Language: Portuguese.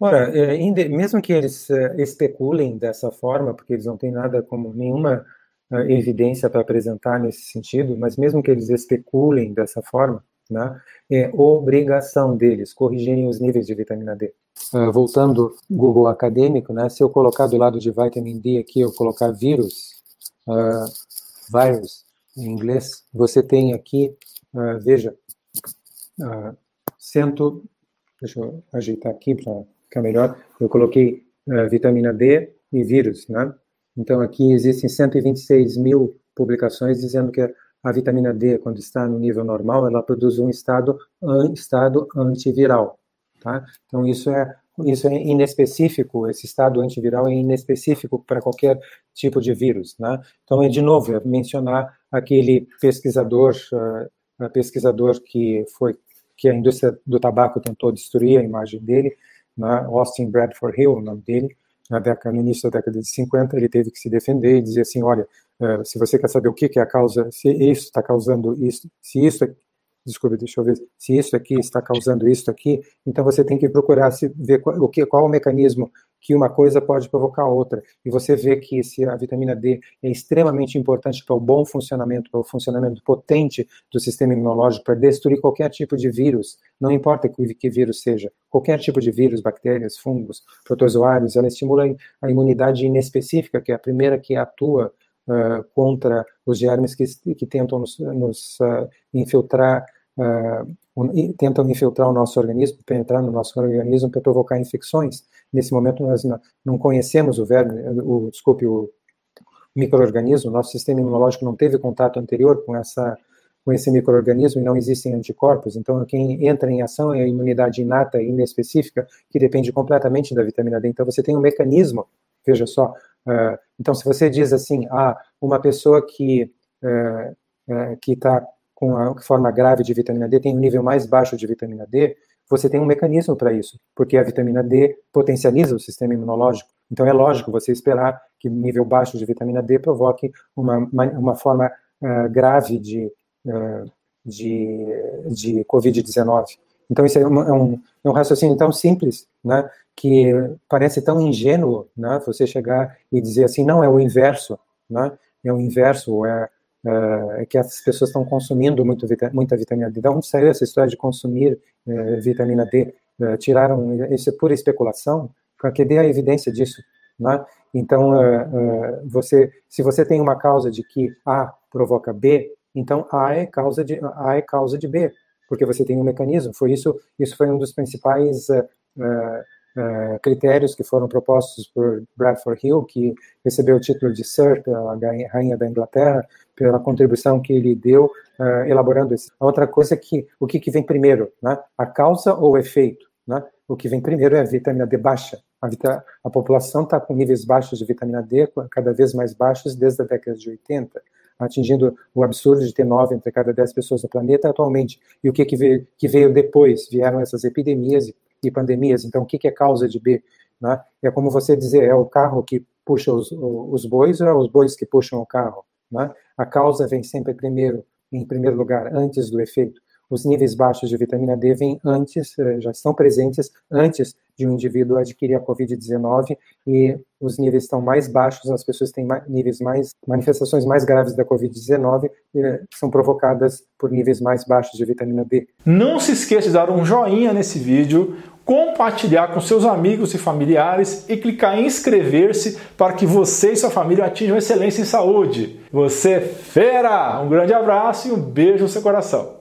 Ora, é, mesmo que eles é, especulem dessa forma, porque eles não têm nada como nenhuma é, evidência para apresentar nesse sentido, mas mesmo que eles especulem dessa forma, né, é obrigação deles corrigirem os níveis de vitamina D. Uh, voltando Google acadêmico, né, se eu colocar do lado de vitamina D aqui, eu colocar vírus, uh, virus em inglês, você tem aqui, uh, veja, cento, deixa eu ajeitar aqui para ficar melhor, eu coloquei vitamina D e vírus, né? Então aqui existem 126 mil publicações dizendo que a vitamina D, quando está no nível normal, ela produz um estado, estado antiviral. Tá? Então, isso é, isso é inespecífico, esse estado antiviral é inespecífico para qualquer tipo de vírus. Né? Então, é de novo, é mencionar aquele pesquisador, uh, pesquisador que foi que a indústria do tabaco tentou destruir a imagem dele, né? Austin Bradford Hill, o nome dele, na década, no início da década de 50, ele teve que se defender e dizer assim, olha, eh, se você quer saber o que, é a causa, se isso está causando isso, se isso é, desculpe, deixa eu ver, se isso aqui está causando isso aqui, então você tem que procurar se ver qual, o que, qual o mecanismo que uma coisa pode provocar outra. E você vê que se a vitamina D é extremamente importante para o bom funcionamento, para o funcionamento potente do sistema imunológico, para destruir qualquer tipo de vírus, não importa que, vírus seja, qualquer tipo de vírus, bactérias, fungos, protozoários, ela estimula a imunidade inespecífica, que é a primeira que atua uh, contra os germes que, que tentam nos, nos uh, infiltrar uh, tentam infiltrar o nosso organismo, penetrar no nosso organismo para provocar infecções. Nesse momento nós não conhecemos o verme, o, desculpe, o microorganismo, nosso sistema imunológico não teve contato anterior com essa com esse microorganismo e não existem anticorpos. Então, quem entra em ação é a imunidade inata e inespecífica, que depende completamente da vitamina D. Então, você tem um mecanismo, veja só. Uh, então, se você diz assim, ah, uma pessoa que uh, uh, que está com a forma grave de vitamina D tem um nível mais baixo de vitamina D, você tem um mecanismo para isso, porque a vitamina D potencializa o sistema imunológico. Então é lógico você esperar que nível baixo de vitamina D provoque uma, uma, forma uh, grave de, uh, de, de Covid-19. Então isso é, uma, é, um, é um raciocínio tão simples, né, que parece tão ingênuo, né, você chegar e dizer assim, não, é o inverso, né, é o inverso, é é que as pessoas estão consumindo muito, muita vitamina D. De onde saiu essa história de consumir uh, vitamina D? Uh, tiraram, isso é pura especulação, para que dê a evidência disso. Né? Então, você, se você tem uma causa de que A provoca B, então A é causa de, A é causa de B, porque você tem um mecanismo. Foi isso, isso foi um dos principais uh, critérios que foram propostos por Bradford Hill, que recebeu o título de Sir, a rainha da Inglaterra, pela contribuição que ele deu uh, elaborando isso. A outra coisa é que o que, que vem primeiro, né? a causa ou o efeito? Né? O que vem primeiro é a vitamina D baixa. A, a população está com níveis baixos de vitamina D, cada vez mais baixos desde a década de 80, atingindo o absurdo de ter 9 entre cada 10 pessoas do planeta atualmente. E o que, que, veio, que veio depois? Vieram essas epidemias e e pandemias. Então, o que, é causa de B? Né? É como você dizer, é o carro que puxa os, os bois ou é os bois que puxam o carro? Né? A causa vem sempre primeiro, em primeiro lugar, antes do efeito. Os níveis baixos de vitamina D vêm antes, eh, já estão presentes antes de um indivíduo adquirir a Covid-19 e os níveis estão mais baixos, as pessoas têm níveis mais, manifestações mais graves da Covid-19 eh, são provocadas por níveis mais baixos de vitamina D. Não se esqueça de dar um joinha nesse vídeo, compartilhar com seus amigos e familiares e clicar em inscrever-se para que você e sua família atinjam excelência em saúde. Você é fera! Um grande abraço e um beijo no seu coração.